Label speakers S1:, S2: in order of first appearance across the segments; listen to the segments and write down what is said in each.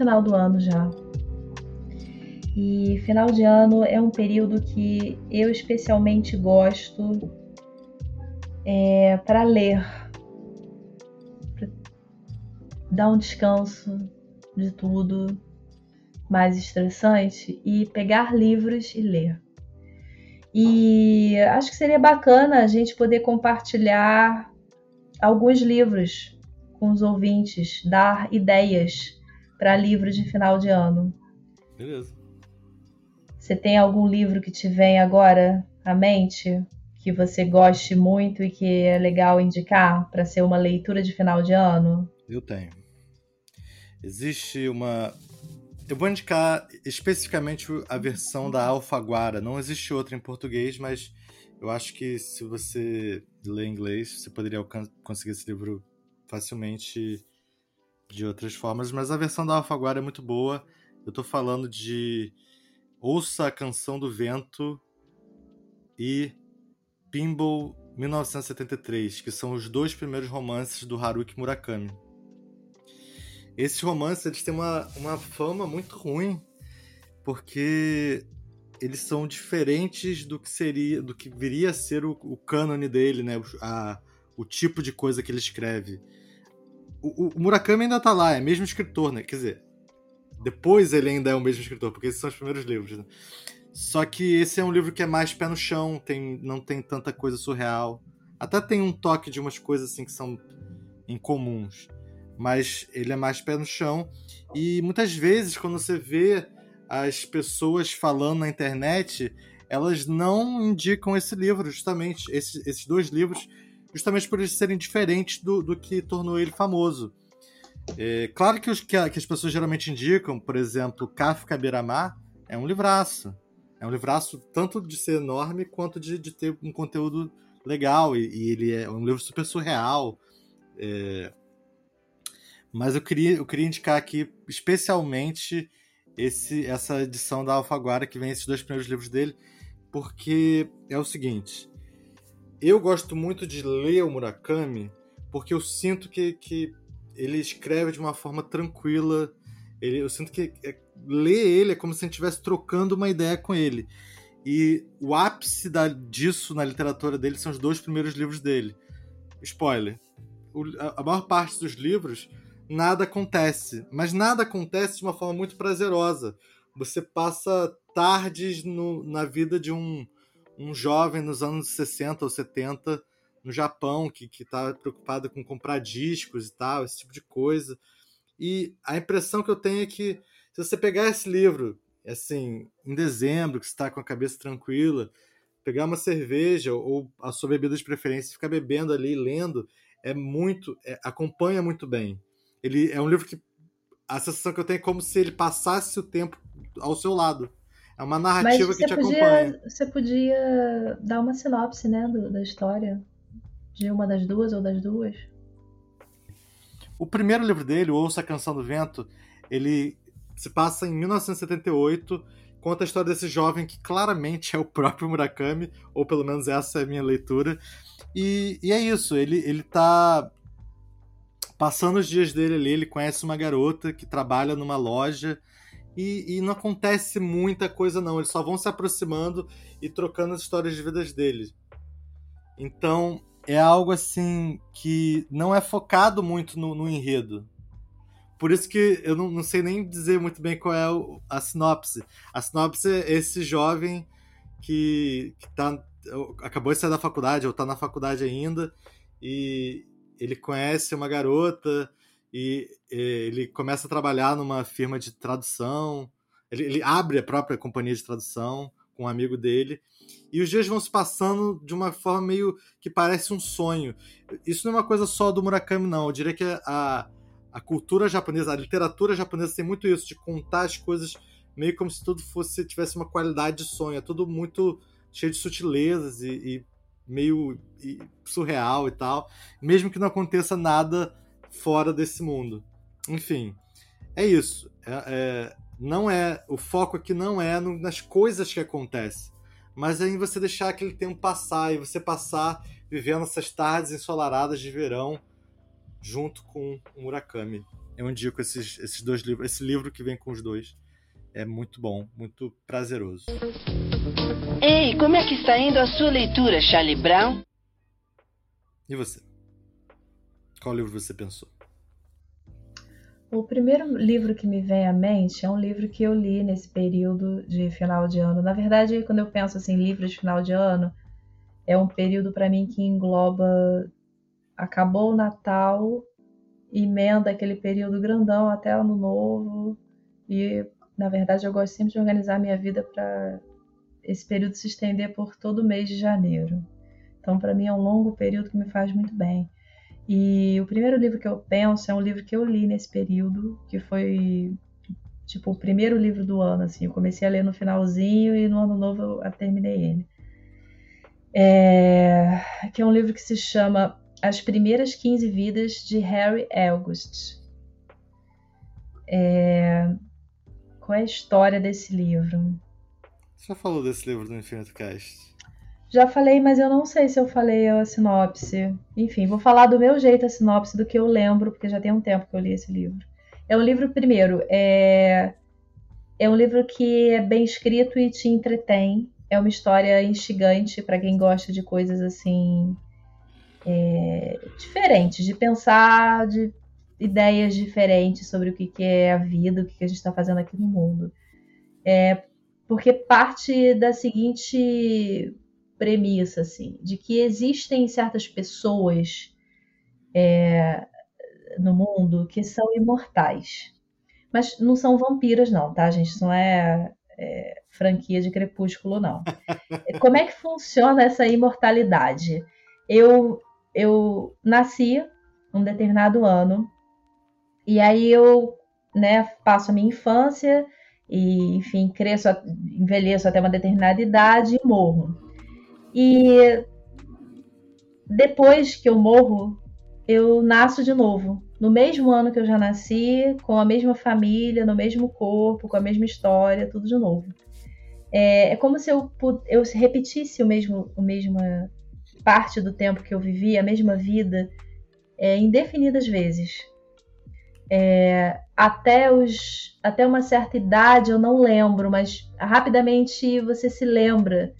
S1: final do ano já. E final de ano é um período que eu especialmente gosto é, para ler, pra dar um descanso de tudo mais estressante e pegar livros e ler. E acho que seria bacana a gente poder compartilhar alguns livros com os ouvintes, dar ideias para livros de final de ano.
S2: Beleza.
S1: Você tem algum livro que te vem agora à mente que você goste muito e que é legal indicar para ser uma leitura de final de ano?
S2: Eu tenho. Existe uma eu vou indicar especificamente a versão da Alfaguara. Não existe outra em português, mas eu acho que se você ler inglês, você poderia conseguir esse livro facilmente de outras formas. Mas a versão da Alfaguara é muito boa. Eu tô falando de Ouça a Canção do Vento e Pinball 1973, que são os dois primeiros romances do Haruki Murakami. Esses romances eles têm uma, uma fama muito ruim, porque eles são diferentes do que seria, do que viria a ser o, o cânone dele, né? A, o tipo de coisa que ele escreve. O, o, Murakami ainda tá lá, é mesmo escritor, né? Quer dizer, depois ele ainda é o mesmo escritor, porque esses são os primeiros livros. Né? Só que esse é um livro que é mais pé no chão, tem, não tem tanta coisa surreal. Até tem um toque de umas coisas assim que são incomuns mas ele é mais pé no chão. E muitas vezes, quando você vê as pessoas falando na internet, elas não indicam esse livro, justamente, esses, esses dois livros, justamente por eles serem diferentes do, do que tornou ele famoso. É, claro que, os, que, a, que, as pessoas geralmente indicam, por exemplo, Kafka Beramar, é um livraço. É um livraço tanto de ser enorme quanto de, de ter um conteúdo legal. E, e, ele é um livro super surreal. É, mas eu queria, eu queria indicar aqui especialmente esse, essa edição da Alfaguara, que vem esses dois primeiros livros dele, porque é o seguinte. Eu gosto muito de ler o Murakami porque eu sinto que, que ele escreve de uma forma tranquila. Ele, eu sinto que é, ler ele é como se a gente estivesse trocando uma ideia com ele. E o ápice da, disso na literatura dele são os dois primeiros livros dele. Spoiler: o, a, a maior parte dos livros nada acontece. Mas nada acontece de uma forma muito prazerosa. Você passa tardes no, na vida de um, um jovem nos anos 60 ou 70 no Japão que está preocupado com comprar discos e tal, esse tipo de coisa. E a impressão que eu tenho é que se você pegar esse livro, assim, em dezembro, que está com a cabeça tranquila, pegar uma cerveja ou a sua bebida de preferência ficar bebendo ali, lendo, é muito, é, acompanha muito bem. Ele é um livro que a sensação que eu tenho é como se ele passasse o tempo ao seu lado. É uma narrativa que te podia, acompanha.
S1: Você podia dar uma sinopse, né, do, da história de uma das duas ou das duas.
S2: O primeiro livro dele, Ouça a Canção do Vento, ele se passa em 1978, conta a história desse jovem que claramente é o próprio Murakami, ou pelo menos essa é a minha leitura. E, e é isso, ele, ele tá Passando os dias dele ali, ele conhece uma garota que trabalha numa loja e, e, não acontece muita coisa, não. Eles só vão se aproximando e trocando as histórias de vidas dele. Então, é algo assim que não é focado muito no, no enredo. Por isso que eu não, não, sei nem dizer muito bem qual é a sinopse. A sinopse é esse jovem que, que tá, acabou de sair da faculdade, ou está na faculdade ainda, e, ele conhece uma garota e, ele começa a trabalhar numa firma de tradução. Ele, ele, abre a própria companhia de tradução com um amigo dele. E os dias vão se passando de uma forma meio que parece um sonho. Isso não é uma coisa só do Murakami, não. Eu diria que a, a cultura japonesa, a literatura japonesa tem muito isso, de contar as coisas meio como se tudo fosse tivesse uma qualidade de sonho. É tudo muito cheio de sutilezas e, e meio surreal e tal, mesmo que não aconteça nada fora desse mundo. Enfim, é isso. É, é, não é o foco aqui não é no, nas coisas que acontecem, mas é em você deixar aquele tempo passar e você passar vivendo essas tardes ensolaradas de verão junto com o Murakami. eu indico esses, esses dois livros. Esse livro que vem com os dois é muito bom, muito prazeroso.
S3: Ei, como é que está indo a sua leitura, Charlie Brown?
S2: E você? Qual livro você pensou?
S1: O primeiro livro que me vem à mente é um livro que eu li nesse período de final de ano. Na verdade, quando eu penso assim, livro de final de ano, é um período para mim que engloba acabou o Natal, emenda aquele período grandão até ano novo. E na verdade eu gosto sempre de organizar minha vida para esse período se estender por todo o mês de janeiro. Então, para mim é um longo período que me faz muito bem. E o primeiro livro que eu penso é um livro que eu li nesse período, que foi tipo o primeiro livro do ano, assim. Eu comecei a ler no finalzinho e no ano novo eu terminei ele. É, que é um livro que se chama As Primeiras 15 Vidas de Harry August. É, qual é a história desse livro?
S2: Você já falou desse livro no Infinito Cast?
S1: Já falei, mas eu não sei se eu falei a sinopse. Enfim, vou falar do meu jeito a sinopse do que eu lembro, porque já tem um tempo que eu li esse livro. É um livro, primeiro, é, é um livro que é bem escrito e te entretém. É uma história instigante para quem gosta de coisas assim é, diferentes, de pensar, de ideias diferentes sobre o que, que é a vida, o que, que a gente está fazendo aqui no mundo. É, porque parte da seguinte premissa, assim, de que existem certas pessoas é, no mundo que são imortais. Mas não são vampiras, não, tá, gente? Isso não é, é franquia de crepúsculo, não. Como é que funciona essa imortalidade? Eu, eu nasci um determinado ano, e aí eu né, passo a minha infância, e, enfim, cresço, envelheço até uma determinada idade e morro. E depois que eu morro, eu nasço de novo. No mesmo ano que eu já nasci, com a mesma família, no mesmo corpo, com a mesma história, tudo de novo. É, é como se eu, eu repetisse o mesmo, a mesma parte do tempo que eu vivi, a mesma vida, é, indefinidas vezes. É, até, os, até uma certa idade eu não lembro, mas rapidamente você se lembra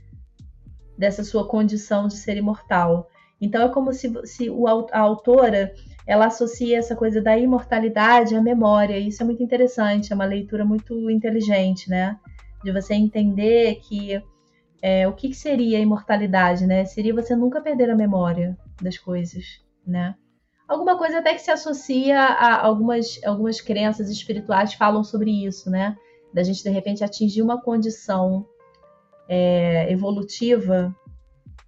S1: dessa sua condição de ser imortal. Então é como se, se o, a autora ela associa essa coisa da imortalidade à memória. Isso é muito interessante, é uma leitura muito inteligente, né? De você entender que é, o que, que, seria a imortalidade, né? Seria você nunca perder a memória das coisas, né? Alguma coisa até que se associa a algumas, algumas crenças espirituais falam sobre isso, né? Da gente de repente atingir uma condição é, evolutiva,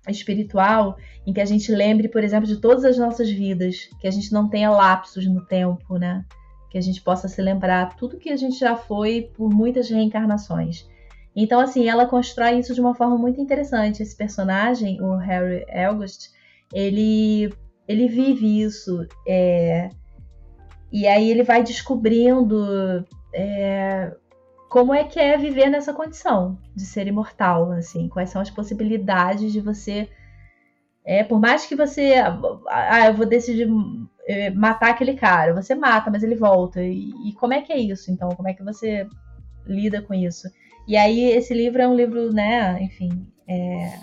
S1: espiritual, em que a gente lembre, por exemplo, de todas as nossas vidas, que a gente não tenha lapsos no tempo, né? Que a gente possa se lembrar tudo que a gente já foi por muitas reencarnações. Então, assim, ela constrói isso de uma forma muito interessante. Esse personagem, o Harry August, ele, ele vive isso. É, e aí ele vai descobrindo é, como é que é viver nessa condição de ser imortal, assim, quais são as possibilidades de você é, por mais que você ah, eu vou decidir é, matar aquele cara, você mata, mas ele volta. E, e, como é que é isso? Então, como é que você lida com isso? E aí esse livro é um livro, né, enfim, é,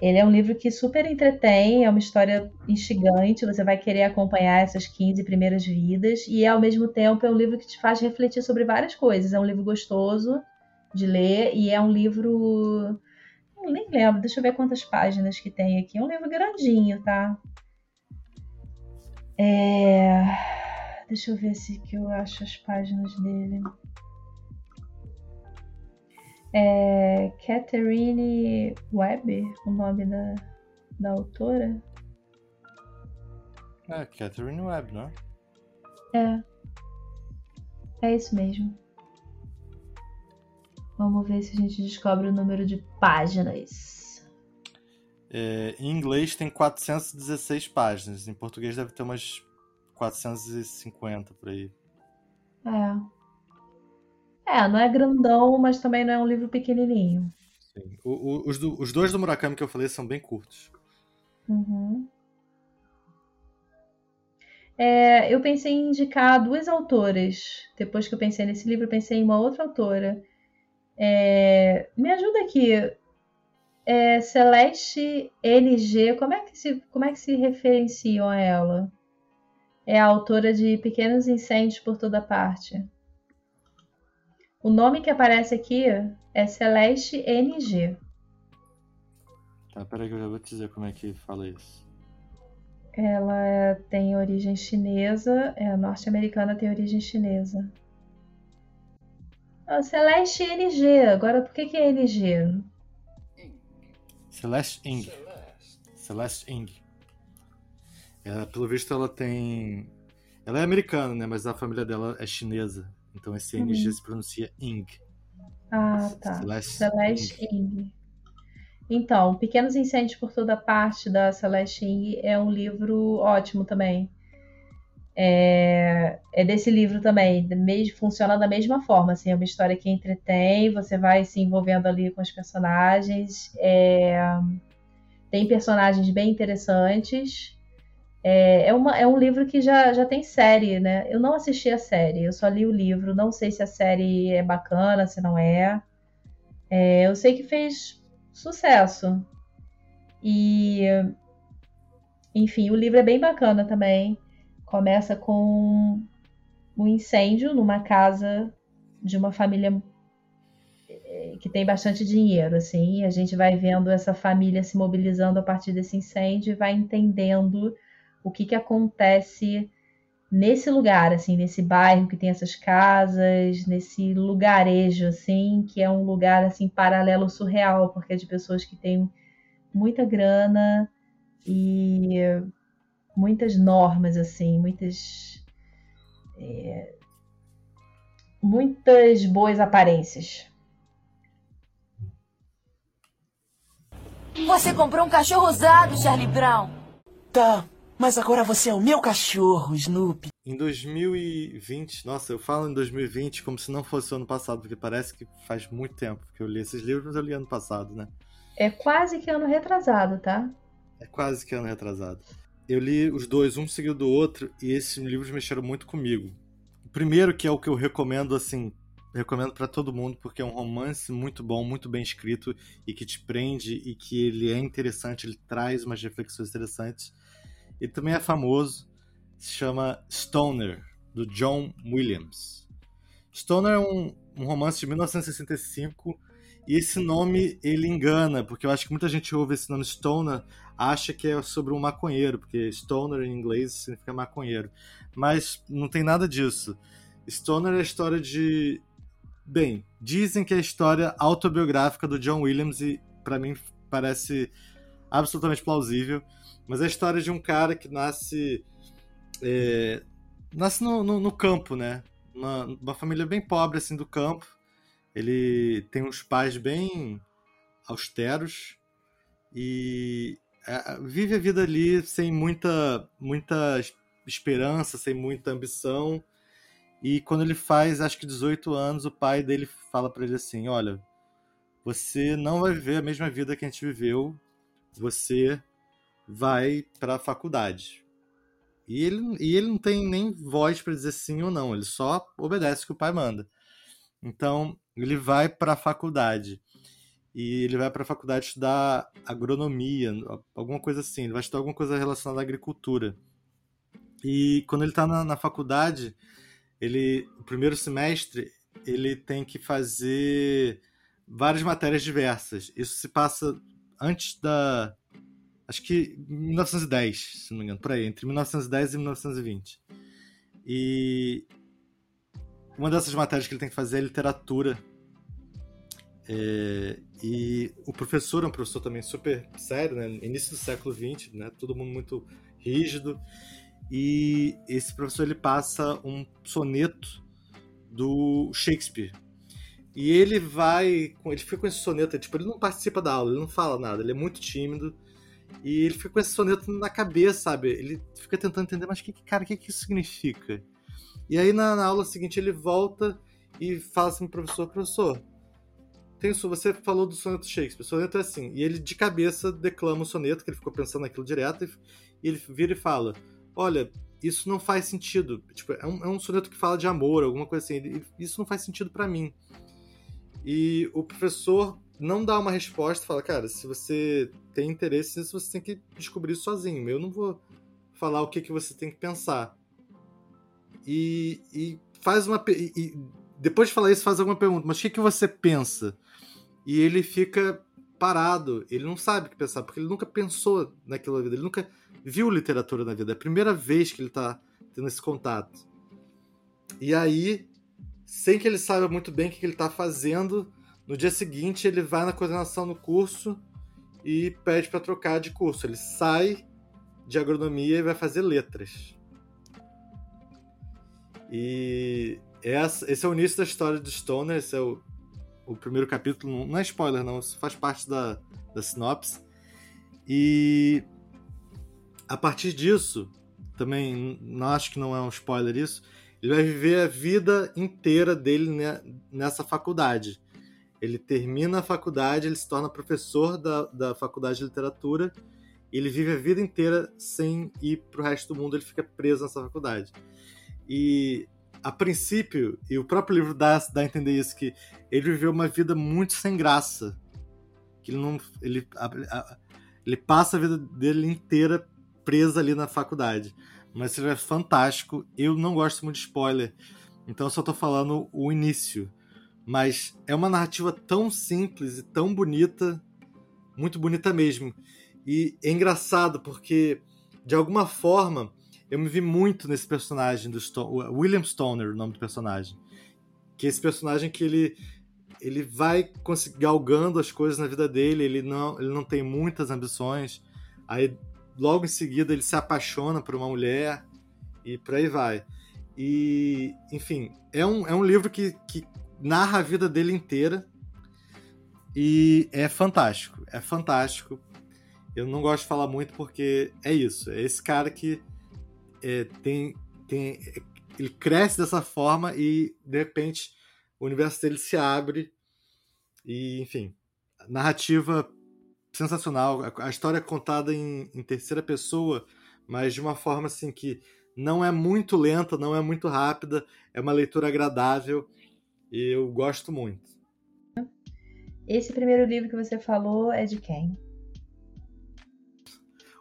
S1: ele é um livro que super entretém, é uma história instigante, você vai querer acompanhar essas 15 primeiras vidas, e ao mesmo tempo é um livro que te faz refletir sobre várias coisas. É um livro gostoso de ler e é um livro. Nem lembro, deixa eu ver quantas páginas que tem aqui. É um livro grandinho, tá? É... Deixa eu ver se que eu acho as páginas dele é Catherine Webb, o nome da, da autora.
S2: É, Catherine Webb, não
S1: é? É. É isso mesmo. Vamos ver se a gente descobre o número de páginas.
S2: É, em inglês tem 416 páginas, em português deve ter umas 450 por aí.
S1: É. É, não é grandão, mas também não é um livro pequenininho.
S2: Sim. O, o, os, do, os, dois do Murakami que eu falei são bem curtos.
S1: Uhum. É, eu pensei em indicar duas autoras. Depois que eu pensei nesse livro, eu pensei em uma outra autora. É, me ajuda aqui. É, Celeste NG, como é, que se, como é que se referenciam a ela? É a autora de Pequenos Incêndios por Toda Parte. O nome que aparece aqui é Celeste NG.
S2: Tá, peraí que eu já vou te dizer como é que fala isso.
S1: Ela é, tem origem chinesa, é norte-americana, tem origem chinesa. Oh, Celeste NG, agora por que, que é NG?
S2: Celeste Ing. Celeste Ing. Ela, pelo visto, ela tem. Ela é americana, né? Mas a família dela é chinesa. Então esse NG uhum. se pronuncia Ing.
S1: Ah, tá. Celeste. Ing. Então, Pequenos Incêndios por Toda Parte, da Celeste Ing, é um livro ótimo também. É, é desse livro também, mesmo, funciona da mesma forma, assim, é uma história que entretém, você vai se envolvendo ali com os personagens, é, tem personagens bem interessantes, é, é, uma, é um livro que já, já tem série, né? Eu não assisti a série, eu só li o livro, não sei se a série é bacana, se não é. é eu sei que fez sucesso. E, enfim, o livro é bem bacana também. Começa com um incêndio numa casa de uma família eh, que tem bastante dinheiro, assim. A gente vai vendo essa família se mobilizando a partir desse incêndio e vai entendendo o que, que acontece nesse lugar, assim, nesse bairro que tem essas casas, nesse lugarejo, assim, que é um lugar, assim, paralelo surreal, porque é de pessoas que têm muita grana e muitas normas, assim, muitas... É, muitas boas aparências.
S4: Você comprou um cachorro usado, Charlie Brown.
S5: Tá, mas agora você é o meu cachorro, Snoopy.
S2: Em 2020, nossa, eu falo em 2020 como se não fosse o ano passado, porque parece que faz muito tempo que eu li esses livros, mas eu li ano passado, né?
S1: É quase que ano retrasado, tá?
S2: É quase que ano retrasado. Eu li os dois, um seguido do outro, e esses livros mexeram muito comigo. O primeiro, que é o que eu recomendo, assim, recomendo para todo mundo, porque é um romance muito bom, muito bem escrito, e que te prende, e que ele é interessante, ele traz umas reflexões interessantes ele também é famoso, se chama Stoner, do John Williams. Stoner é um, um romance de 1965 e esse nome ele engana, porque eu acho que muita gente ouve esse nome Stoner, acha que é sobre um maconheiro, porque Stoner em inglês significa maconheiro. Mas não tem nada disso. Stoner é a história de. Bem, dizem que é a história autobiográfica do John Williams e para mim parece absolutamente plausível. Mas é a história de um cara que nasce. É, nasce no, no, no, campo, né? Uma, uma família bem pobre, assim, do campo. Ele tem uns pais bem austeros e é, vive a vida ali sem muita, muita esperança, sem muita ambição. E quando ele faz, acho que 18 anos, o pai dele fala para ele assim: Olha, você não vai viver a mesma vida que a gente viveu. Você vai para a faculdade. E ele, e ele não tem nem voz para dizer sim ou não, ele só obedece o que o pai manda. Então, ele vai para a faculdade. E ele vai para a faculdade estudar agronomia, alguma coisa assim. Ele vai estudar alguma coisa relacionada à agricultura. E quando ele está na, na faculdade, ele, o primeiro semestre, ele tem que fazer várias matérias diversas. Isso se passa antes da, acho que 1910, se não me engano, por aí, entre 1910 e 1920. E uma dessas matérias que ele tem que fazer é literatura. É, e o professor é um professor também super sério, né? Início do século XX, né? Todo mundo muito rígido. E esse professor ele passa um soneto do Shakespeare. E ele vai, ele fica com esse soneto, tipo, ele não participa da aula, ele não fala nada, ele é muito tímido e ele fica com esse soneto na cabeça, sabe? Ele fica tentando entender, mas que, cara, o que, que isso significa? E aí na, na, aula seguinte ele volta e fala assim pro professor, professor, tem, você falou do soneto Shakespeare, o soneto é assim. E ele de cabeça declama o soneto, que ele ficou pensando naquilo direto, e, ele vira e fala, olha, isso não faz sentido. Tipo, é um, é um soneto que fala de amor, alguma coisa assim. Isso não faz sentido para mim. E o professor não dá uma resposta, fala, cara, se você tem interesse nisso, você tem que descobrir sozinho. Eu não vou falar o que, que você tem que pensar. E, e faz uma. E, depois de falar isso, faz alguma pergunta, mas o que, que você pensa? E ele fica parado, ele não sabe o que pensar, porque ele nunca pensou naquilo na vida, ele nunca viu literatura na vida, é a primeira vez que ele está tendo esse contato. E aí, sem que ele saiba muito bem o que ele está fazendo, no dia seguinte ele vai na coordenação do curso e pede para trocar de curso. Ele sai de agronomia e vai fazer letras. E essa, esse é o início da história do Stoner, esse é o, o primeiro capítulo, não é spoiler não, isso faz parte da, da sinopse. E a partir disso, também não acho que não é um spoiler isso, ele vai viver a vida inteira dele nessa faculdade. Ele termina a faculdade, ele se torna professor da, da faculdade de literatura, ele vive a vida inteira sem ir para o resto do mundo, ele fica preso nessa faculdade. E a princípio, e o próprio livro dá, dá a entender isso, que ele viveu uma vida muito sem graça. Que ele não. Ele, a, a, ele passa a vida dele inteira presa ali na faculdade. Mas esse é fantástico. Eu não gosto muito de spoiler. Então eu só tô falando o início. Mas é uma narrativa tão simples e tão bonita. Muito bonita mesmo. E é engraçado porque, de alguma forma, eu me vi muito nesse personagem do Stone, William Stoner, o nome do personagem. Que é esse personagem que ele ele vai galgando as coisas na vida dele, ele não, ele não tem muitas ambições. Aí logo em seguida ele se apaixona por uma mulher e por aí vai. E, enfim, é um, é um livro que, que narra a vida dele inteira e é fantástico. É fantástico. Eu não gosto de falar muito porque é isso. É esse cara que é, tem, tem, ele cresce dessa forma e de repente o universo dele se abre e enfim narrativa sensacional a história é contada em, em terceira pessoa mas de uma forma assim que não é muito lenta não é muito rápida é uma leitura agradável e eu gosto muito
S1: esse primeiro livro que você falou é de quem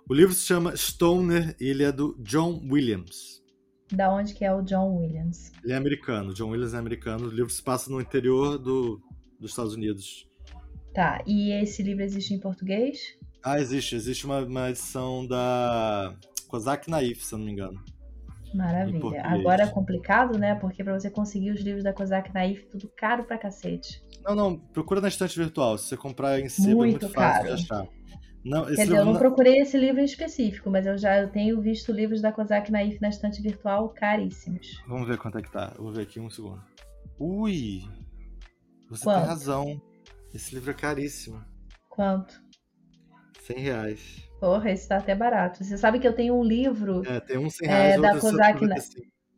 S2: o livro se chama Stoner e ele é do John Williams.
S1: Da onde que é o John Williams?
S2: Ele é americano. John Williams é americano. O livro se passa no interior do, dos Estados Unidos.
S1: Tá. E esse livro existe em português?
S2: Ah, existe. Existe uma, uma edição da Kozak Naif, se eu não me engano.
S1: Maravilha. Agora é complicado, né? Porque para você conseguir os livros da Kozak Naif, tudo caro pra cacete.
S2: Não, não. Procura na estante virtual. Se você comprar em sebo, muito é muito fácil caro. de achar.
S1: Não, Quer dizer, eu não, não, procurei esse livro em específico, mas eu já tenho visto livros da Kozak Naif na estante virtual caríssimos.
S2: Vamos ver quanto é que tá. Eu vou ver aqui um segundo. Ui! Você Quanto? tem razão. Esse livro é caríssimo.
S1: Quanto?
S2: 100 reais.
S1: Porra, esse tá até barato. Você sabe que eu tenho um livro.
S2: É, tem um 100 reais.
S1: É, da Kozak Na...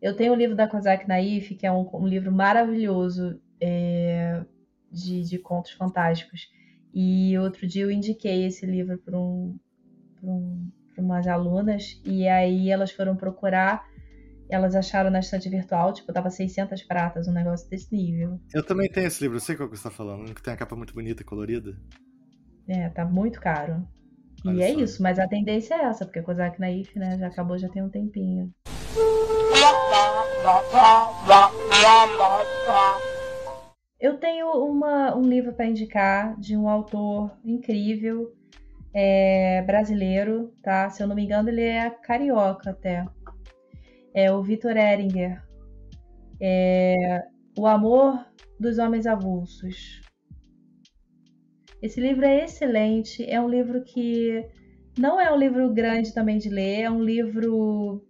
S1: Eu tenho um livro da Kozak Naif, que é um, um livro maravilhoso é, de, de contos fantásticos. E outro dia eu indiquei esse livro para um, um, umas alunas, e aí elas foram procurar, elas acharam na estante virtual, tipo, tava 600 pratas, um negócio desse nível.
S2: Eu também tenho esse livro, eu sei qual que você tá falando, que tem a capa muito bonita e colorida.
S1: É, tá muito caro. Olha e é só. isso, mas a tendência é essa, porque Kozak Naif, né, já acabou já tem um tempinho. Eu tenho uma, um livro para indicar de um autor incrível, é, brasileiro, tá? Se eu não me engano, ele é carioca até. É o Vitor Eringer. É, o Amor dos Homens Avulsos. Esse livro é excelente. É um livro que não é um livro grande também de ler. É um livro.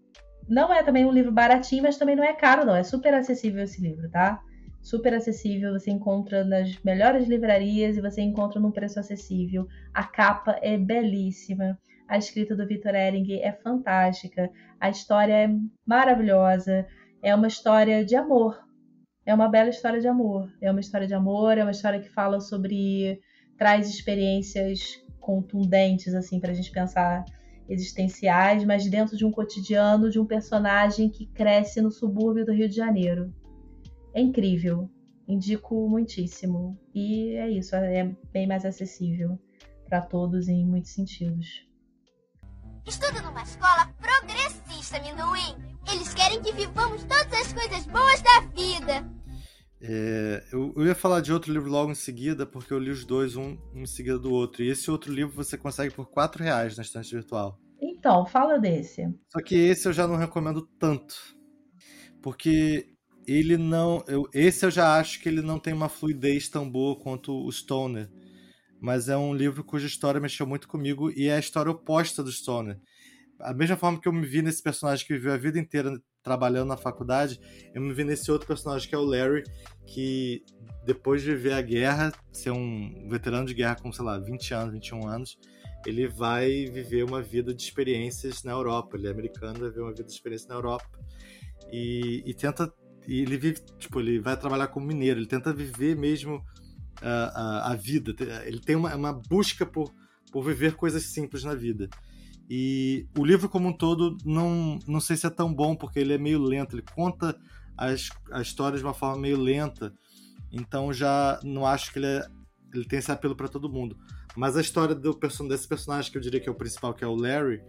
S1: Não é também um livro baratinho, mas também não é caro, não. É super acessível esse livro, tá? super acessível, você encontra nas melhores livrarias e você encontra num preço acessível. A capa é belíssima, a escrita do Victor Ehring é fantástica, a história é maravilhosa, é uma história de amor. É uma bela história de amor. É uma história de amor, é uma história que fala sobre traz experiências contundentes assim para a gente pensar existenciais, mas dentro de um cotidiano de um personagem que cresce no subúrbio do Rio de Janeiro. É incrível, indico muitíssimo. E é isso, é bem mais acessível para todos em muitos sentidos.
S6: Estudo numa escola progressista, Minduim. Eles querem que vivamos todas as coisas boas da vida.
S2: É, eu, eu, ia falar de outro livro logo em seguida, porque eu li os dois, um, um em seguida do outro. E esse outro livro você consegue por 4 reais na estante virtual.
S1: Então, fala desse.
S2: Só que esse eu já não recomendo tanto. Porque ele não. Eu, esse eu já acho que ele não tem uma fluidez tão boa quanto o Stoner. Mas é um livro cuja história mexeu muito comigo e é a história oposta do Stoner. A mesma forma que eu me vi nesse personagem que viveu a vida inteira trabalhando na faculdade, eu me vi nesse outro personagem que é o Larry, que depois de viver a guerra, ser um veterano de guerra com, sei lá, 20 anos, 21 anos, ele vai viver uma vida de experiências na Europa. Ele é americano, vai viver uma vida de experiência na Europa. E, e tenta. E ele vive, tipo, ele vai trabalhar como mineiro, ele tenta viver mesmo a, a, a vida. Ele tem uma, uma busca por, por viver coisas simples na vida. E o livro como um todo não, não sei se é tão bom, porque ele é meio lento, ele conta as, a história de uma forma meio lenta, então já não acho que ele, é, ele tem esse apelo para todo mundo. Mas a história do desse personagem, que eu diria que é o principal, que é o Larry,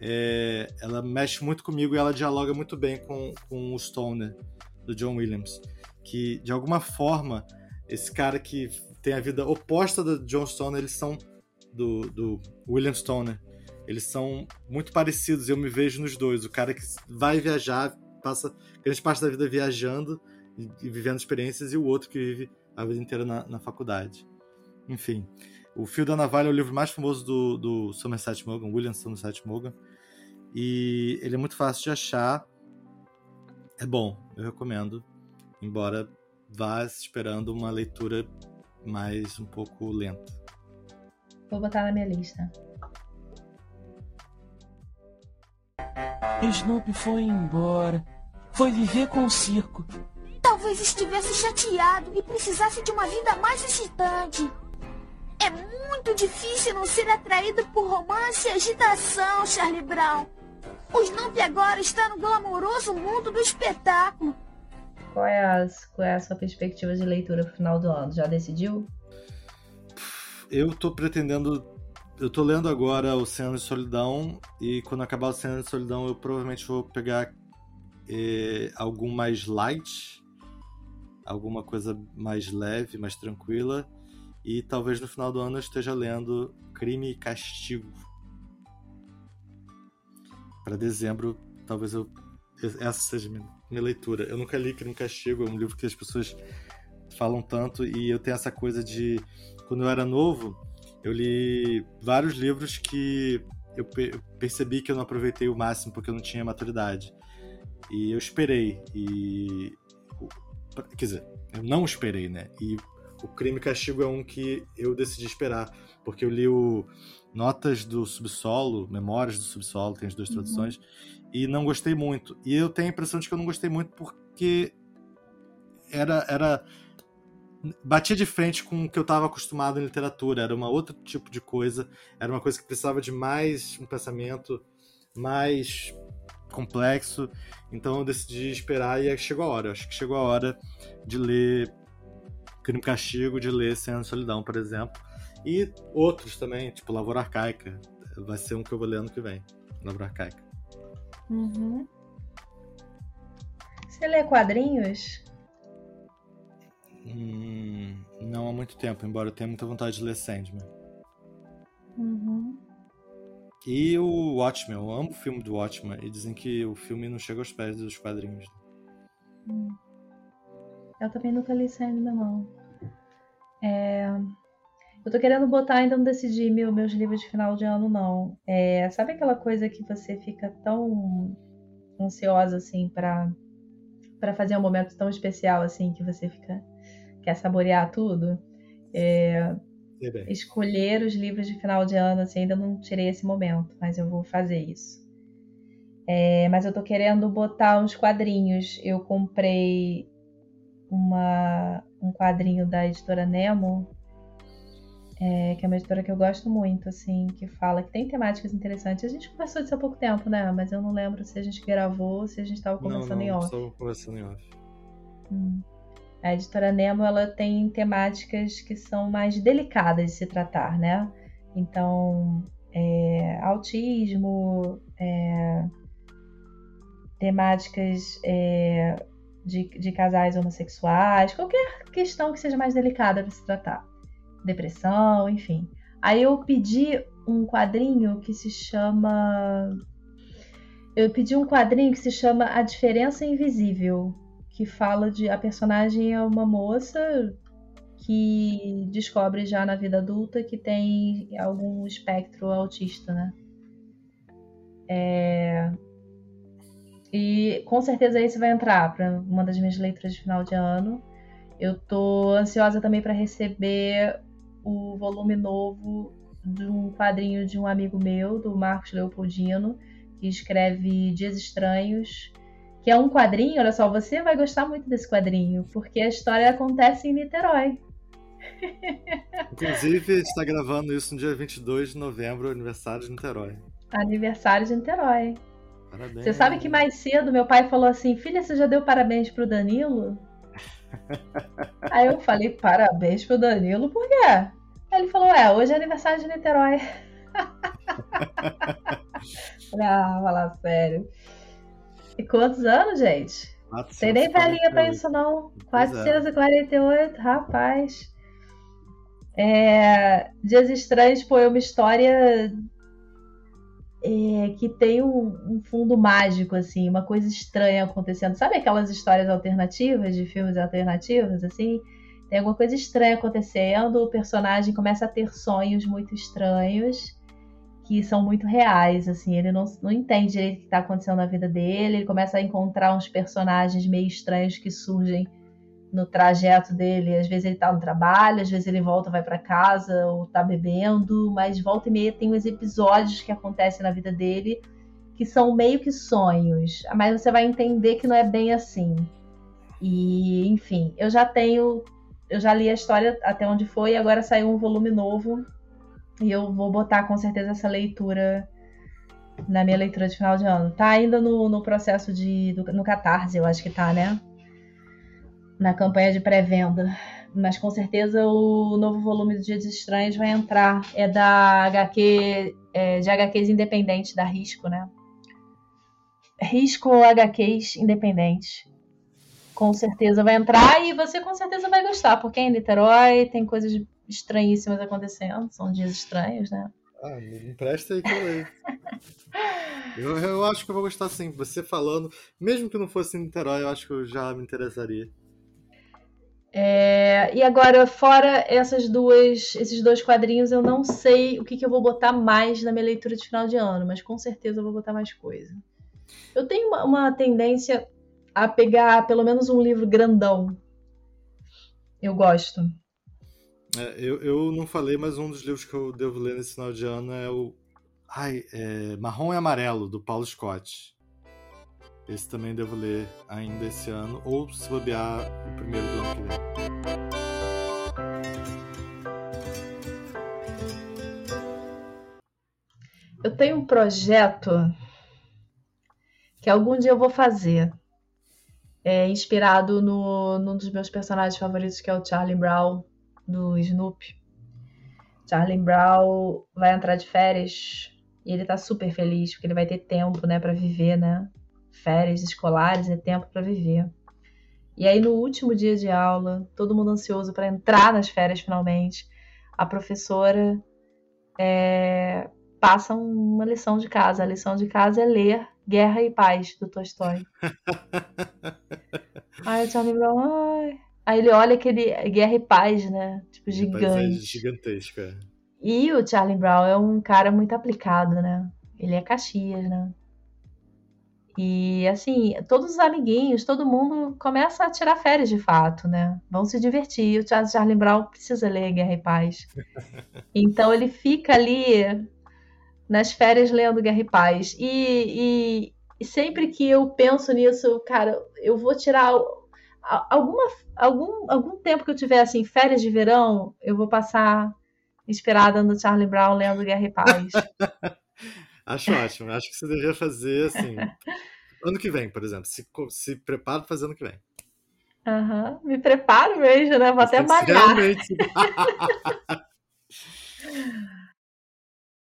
S2: é, ela mexe muito comigo e ela dialoga muito bem com, com o Stoner, do John Williams. Que, de alguma forma, esse cara que tem a vida oposta do John Stoner, eles são do, do William Stoner eles são muito parecidos, eu me vejo nos dois. O cara que vai viajar, passa grande parte da vida viajando e, e vivendo experiências, e o outro que vive a vida inteira na, na, faculdade. Enfim, O Fio da Navalha é o livro mais famoso do, do Somerset Maugham, William Somerset Maugham, e ele é muito fácil de achar. É bom, eu recomendo, embora vá esperando uma leitura mais um pouco lenta.
S1: Vou botar na minha lista.
S5: Snoopy foi embora. Foi viver com o circo.
S6: Talvez estivesse chateado e precisasse de uma vida mais excitante. É muito difícil não ser atraído por romance e agitação, Charlie Brown. O Snoopy agora está no glamouroso mundo do espetáculo.
S1: Qual é, a, qual é a sua perspectiva de leitura pro final do ano? Já decidiu?
S2: Eu tô pretendendo eu tô lendo agora o Cena de Solidão e quando acabar o Cena de Solidão eu provavelmente vou pegar eh, algum mais light, alguma coisa mais leve, mais tranquila e talvez no final do ano eu esteja lendo Crime e Castigo. Para dezembro, talvez eu essa seja minha, minha leitura. Eu nunca li Crime e Castigo, é um livro que as pessoas falam tanto e eu tenho essa coisa de quando eu era novo, eu li vários livros que eu percebi que eu não aproveitei o máximo porque eu não tinha maturidade. E eu esperei. E. Quer dizer, eu não esperei, né? E o Crime e Castigo é um que eu decidi esperar. Porque eu li o Notas do Subsolo, Memórias do Subsolo, tem as duas uhum. E não gostei muito. E eu tenho a impressão de que eu não gostei muito porque era, era batia de frente com o que eu estava acostumado em literatura. Era uma outro tipo de coisa. Era uma coisa que precisava de mais um pensamento mais complexo. Então eu decidi esperar e chegou a hora. Acho que chegou a hora de ler Crime e Castigo, de ler Cena de Solidão, por exemplo. E outros também, tipo Lavoura Arcaica. Vai ser um que eu vou ler ano que vem. Lavoura Arcaica.
S1: Uhum. Você lê quadrinhos?
S2: Hum, não há muito tempo, embora eu tenha muita vontade de ler Sandman.
S1: Uhum.
S2: E o Watchmen, eu amo o filme do Watchmen, e dizem que o filme não chega aos pés dos quadrinhos.
S1: Hum. Eu também nunca li Sandman, não. É... Eu tô querendo botar, ainda não decidi meu, meus livros de final de ano, não. É... Sabe aquela coisa que você fica tão ansiosa, assim, para para fazer um momento tão especial, assim, que você fica quer saborear tudo, é, escolher os livros de final de ano, assim, ainda não tirei esse momento, mas eu vou fazer isso. É, mas eu tô querendo botar uns quadrinhos. Eu comprei uma, um quadrinho da editora Nemo é, que é uma editora que eu gosto muito, assim, que fala que tem temáticas interessantes. A gente conversou disso há pouco tempo, né? Mas eu não lembro se a gente gravou ou se a gente estava conversando
S2: não, não,
S1: em off.
S2: Estava conversando em off.
S1: Hum. A editora Nemo ela tem temáticas que são mais delicadas de se tratar, né? Então, é, autismo, é, temáticas é, de, de casais homossexuais, qualquer questão que seja mais delicada para se tratar depressão, enfim. Aí eu pedi um quadrinho que se chama. Eu pedi um quadrinho que se chama A Diferença Invisível, que fala de. A personagem é uma moça que descobre já na vida adulta que tem algum espectro autista, né? É... E com certeza esse vai entrar para uma das minhas leituras de final de ano. Eu tô ansiosa também para receber o volume novo de um quadrinho de um amigo meu, do Marcos Leopoldino, que escreve Dias Estranhos, que é um quadrinho, olha só, você vai gostar muito desse quadrinho, porque a história acontece em Niterói.
S2: Inclusive, está gravando isso no dia 22 de novembro, aniversário de Niterói.
S1: Aniversário de Niterói.
S2: Parabéns.
S1: Você sabe que mais cedo meu pai falou assim: Filha, você já deu parabéns pro Danilo? Aí eu falei, parabéns pro Danilo, por quê? Aí ele falou, é, hoje é aniversário de Niterói. ah, falar sério. E quantos anos, gente? Tem nem velhinha pra isso, não. 448, é. rapaz. É, Dias Estranhos, pô, é uma história é, que tem um, um, fundo mágico, assim, uma coisa estranha acontecendo. Sabe aquelas histórias alternativas, de filmes alternativos, assim? Tem alguma coisa estranha acontecendo, o personagem começa a ter sonhos muito estranhos, que são muito reais, assim, ele não, não entende direito o que está acontecendo na vida dele, ele começa a encontrar uns personagens meio estranhos que surgem no trajeto dele. Às vezes ele tá no trabalho, às vezes ele volta, vai para casa ou tá bebendo, mas volta e meia tem uns episódios que acontecem na vida dele que são meio que sonhos, mas você vai entender que não é bem assim. E, enfim, eu já tenho, eu já li a história até onde foi, e agora saiu um volume novo e eu vou botar com certeza essa leitura na minha leitura de final de ano. Tá ainda no, no processo de. Do, no Catarse, eu acho que tá, né? Na campanha de pré-venda. Mas com certeza o novo volume do Dias Estranhos vai entrar. É da HQ, é, de HQs independentes, da Risco, né? Risco HQs independentes. Com certeza vai entrar e você com certeza vai gostar, porque é em Niterói, tem coisas estranhíssimas acontecendo, são dias estranhos, né?
S2: Ah, me empresta aí que eu leio. eu, eu acho que eu vou gostar sim. Você falando, mesmo que não fosse em Niterói, eu acho que eu já me interessaria.
S1: É, e agora, fora essas duas, esses dois quadrinhos, eu não sei o que, que, eu vou botar mais na minha leitura de final de ano, mas com certeza eu vou botar mais coisa. Eu tenho uma, uma tendência a pegar pelo menos um livro grandão. Eu gosto.
S2: É, eu, eu não falei, mas um dos livros que eu devo ler nesse final de ano é o ai, é Marrom e Amarelo, do Paulo Scott. Esse também devo ler ainda esse ano, ou se bobear o primeiro do ano que vem.
S1: Eu tenho um projeto que algum dia eu vou fazer. É inspirado no, num dos meus personagens favoritos, que é o Charlie Brown, do Snoopy. Charlie Brown vai entrar de férias e ele tá super feliz, porque ele vai ter tempo, né, para viver, né? férias escolares é tempo para viver. E aí, no último dia de aula, todo mundo ansioso para entrar nas férias finalmente, a professora é, passa uma lição de casa. A lição de casa é ler Guerra e Paz, do Tolstói. aí o Charlie Brown, ai. Aí ele olha aquele Guerra e Paz, né? Tipo, gigante. É
S2: gigantesca.
S1: E o Charlie Brown é um cara muito aplicado, né? Ele é Caxias, né? E assim, todos os amiguinhos, todo mundo começa a tirar férias de fato, né? Vão se divertir. O Charlie Brown precisa ler Guerra e Paz. então ele fica ali nas férias lendo Guerra e Paz. E, e, e, sempre que eu penso nisso, cara, eu vou tirar alguma, algum, algum tempo que eu tiver assim, férias de verão, eu vou passar inspirada no Charlie Brown lendo Guerra e Paz.
S2: acho ótimo. Acho que você deveria fazer assim. ano que vem, por exemplo. Se, se prepara para fazer ano que vem.
S1: Uhum. Me preparo mesmo, né? Vou até malhar.
S2: Realmente.